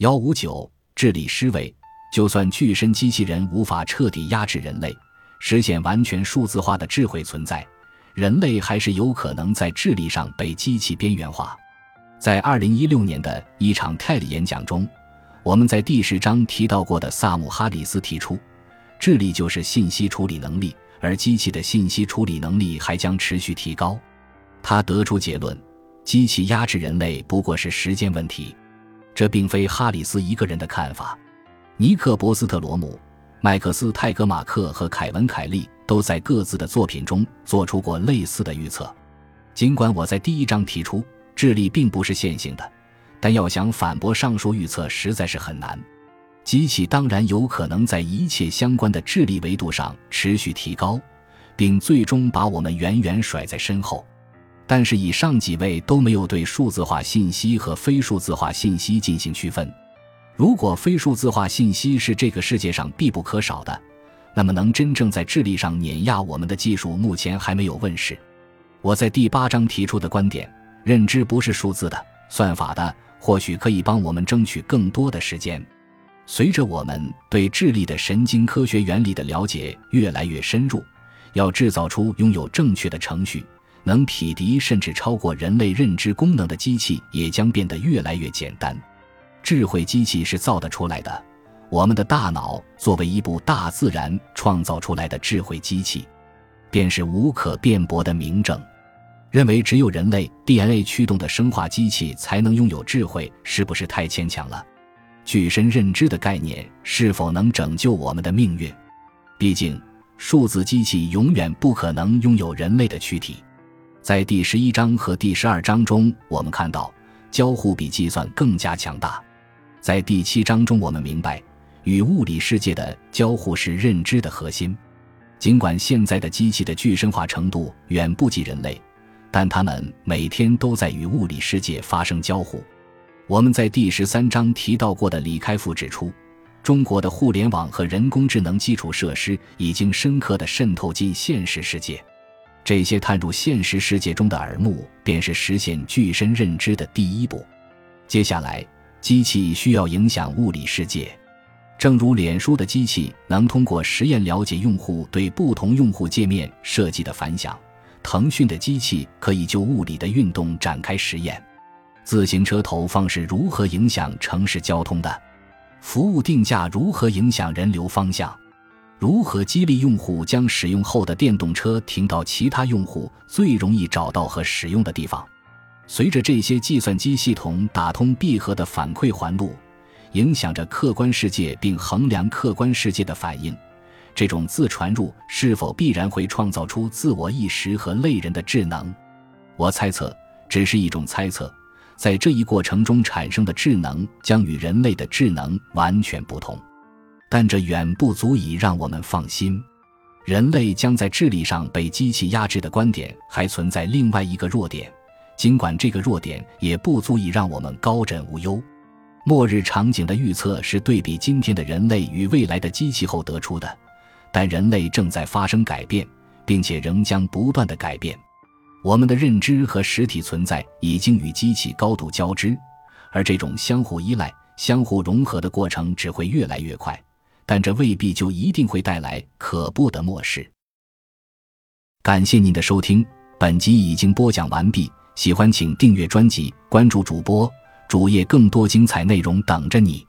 幺五九，智力失位。就算巨身机器人无法彻底压制人类，实现完全数字化的智慧存在，人类还是有可能在智力上被机器边缘化。在二零一六年的一场 TED 演讲中，我们在第十章提到过的萨姆·哈里斯提出，智力就是信息处理能力，而机器的信息处理能力还将持续提高。他得出结论：机器压制人类不过是时间问题。这并非哈里斯一个人的看法。尼克·博斯特罗姆、麦克斯·泰格马克和凯文·凯利都在各自的作品中做出过类似的预测。尽管我在第一章提出智力并不是线性的，但要想反驳上述预测实在是很难。机器当然有可能在一切相关的智力维度上持续提高，并最终把我们远远甩在身后。但是以上几位都没有对数字化信息和非数字化信息进行区分。如果非数字化信息是这个世界上必不可少的，那么能真正在智力上碾压我们的技术目前还没有问世。我在第八章提出的观点，认知不是数字的、算法的，或许可以帮我们争取更多的时间。随着我们对智力的神经科学原理的了解越来越深入，要制造出拥有正确的程序、能匹敌甚至超过人类认知功能的机器，也将变得越来越简单。智慧机器是造得出来的，我们的大脑作为一部大自然创造出来的智慧机器，便是无可辩驳的明证。认为只有人类 DNA 驱动的生化机器才能拥有智慧，是不是太牵强了？具身认知的概念是否能拯救我们的命运？毕竟，数字机器永远不可能拥有人类的躯体。在第十一章和第十二章中，我们看到交互比计算更加强大。在第七章中，我们明白，与物理世界的交互是认知的核心。尽管现在的机器的具身化程度远不及人类，但它们每天都在与物理世界发生交互。我们在第十三章提到过的李开复指出，中国的互联网和人工智能基础设施已经深刻地渗透进现实世界。这些探入现实世界中的耳目，便是实现具身认知的第一步。接下来。机器需要影响物理世界，正如脸书的机器能通过实验了解用户对不同用户界面设计的反响，腾讯的机器可以就物理的运动展开实验。自行车投放是如何影响城市交通的？服务定价如何影响人流方向？如何激励用户将使用后的电动车停到其他用户最容易找到和使用的地方？随着这些计算机系统打通闭合的反馈环路，影响着客观世界并衡量客观世界的反应，这种自传入是否必然会创造出自我意识和类人的智能？我猜测，只是一种猜测。在这一过程中产生的智能将与人类的智能完全不同，但这远不足以让我们放心。人类将在智力上被机器压制的观点还存在另外一个弱点。尽管这个弱点也不足以让我们高枕无忧，末日场景的预测是对比今天的人类与未来的机器后得出的，但人类正在发生改变，并且仍将不断的改变。我们的认知和实体存在已经与机器高度交织，而这种相互依赖、相互融合的过程只会越来越快，但这未必就一定会带来可怖的末世。感谢您的收听，本集已经播讲完毕。喜欢请订阅专辑，关注主播主页，更多精彩内容等着你。